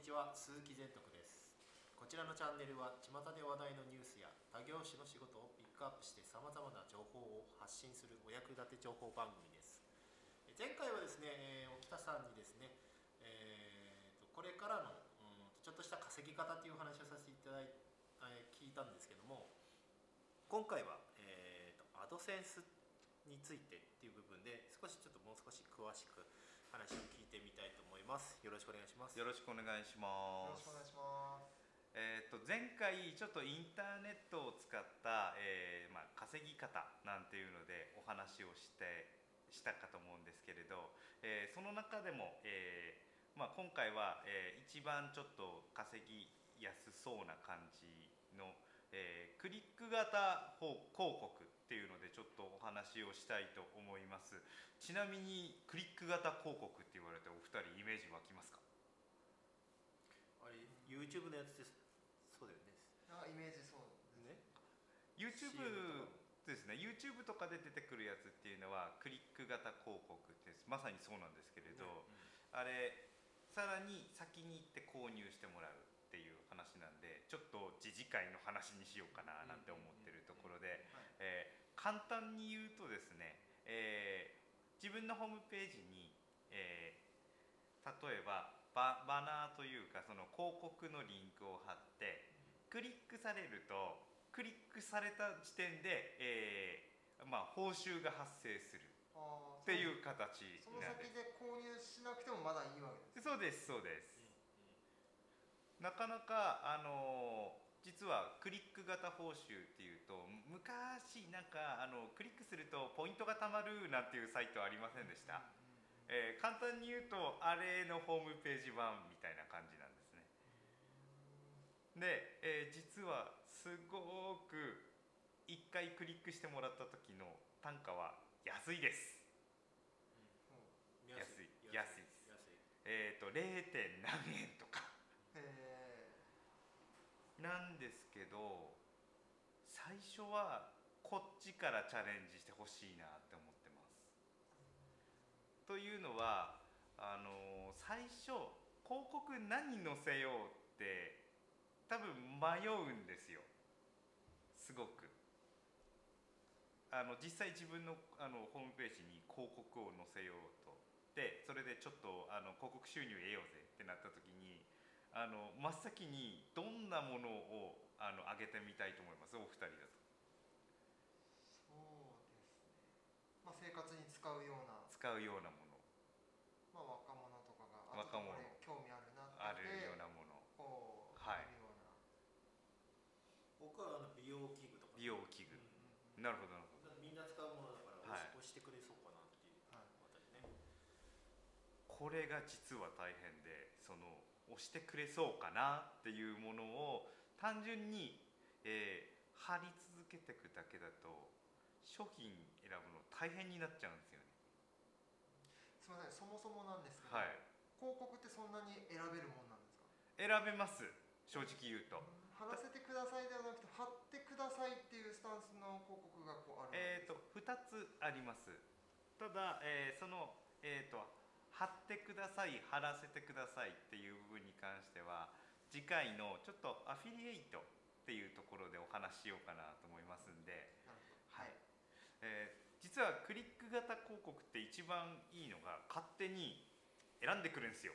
にちは鈴木善徳です。こちらのチャンネルは巷で話題のニュースや他業種の仕事をピックアップしてさまざまな情報を発信するお役立て情報番組です。前回はですね、沖田さんにですね、えーとこれからの、うん、ちょっとした稼ぎ方という話をさせていただいえ聞いたんですけども今回は、えーとアドセンスについてっていう部分で少しちょっともう少し詳しく話を聞いてみたいと思います。よろしくお願いします。よろしくお願いしよます。ろしくお願いします。えー、と前回ちょっとインターネットを使った、えーまあ、稼ぎ方なんていうのでお話をしてしたかと思うんですけれど、えーその中でも、えーまあ、今回は、えー一番ちょっと稼ぎやすそうな感じの、えークリック型広告っていうのでちょっとお話をしたいと思います。ちなみにクリック型広告って言われてお二人イメージ湧きますか？あれ YouTube のやつです。そうだよね。あイメージそうね。YouTube ですね。YouTube とかで出てくるやつっていうのはクリック型広告ってまさにそうなんですけれど、あれさらに先に行って購入してもらうっていう話なんでちょっと自治会の話にしようかななんて思ってるところで、えー簡単に言うとですね、えー自分のホームページに、えー例えばババナーというかその広告のリンクを貼ってクリックされるとクリックされた時点で、えーまあ、報酬が発生するっていう形その先で購入しなくてもまだいいわけです。そうですそうですなかなかあの実はクリック型報酬っていうと昔なんかあのクリックするとポイントがたまるなんていうサイトありませんでした、えー簡単に言うとあれのホームページ版みたいな感じなんですね。で、えー実はすごく1回クリックしてもらった時の単価は安いです。うん。安い。安い。です。えっ、と 0. 点何円なんですけど最初はこっちからチャレンジしてほしいなって思ってます。というのはあの最初広告何載せようって多分迷うんですよすごく。あの実際自分のあのホームページに広告を載せようとでそれでちょっとあの広告収入得ようぜってなった時にあの真っ先にどんなものをあの上げてみたいと思います？お二人だと。ーそうですね。まあ生活に使うような、使うようなもの。まあ若者とかがあ若者これ興味あるなってあるようなもの。こうはい。僕はあの美容器具とか。美容器具。うんなるほどなるほど。みんな使うものだからはい。押し,、押してくれそうかなっていう。あたりね、これが実は大変でその押してくれそうかなっていうものを単純に、えー貼り続けていくだけだと商品選ぶの大変になっちゃうんですよね。すみません、そもそもなんですけど、はい。広告ってそんなに選べるもんなんですか？選べます。正直言うと。貼らせてくださいではなくて貼ってくださいっていうスタンスの広告がこうあるえー、ですか？と2つあります。ただ、えーその、えー、と貼ってください貼らせてくださいっていう部分に関しては次回のちょっとアフィリエイトっていうところでお話ししようかなと思いますんで、はい。えー実はクリック型広告って一番いいのが勝手に選んでくるんですよ。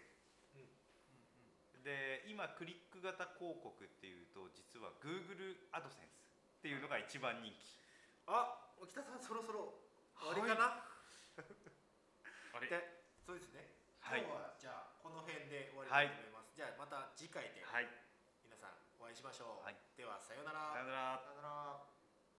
で今クリック型広告っていうと実は Google アドセンスっていうのが一番人気。あ沖田さんそろそろ終わりかな、あれでそうですね。はい。今日はじゃあこの辺で終わりたいと思います、じゃあまた次回ではい。皆さんお会いしましょう、はい。ではさようなら。さよならさよなら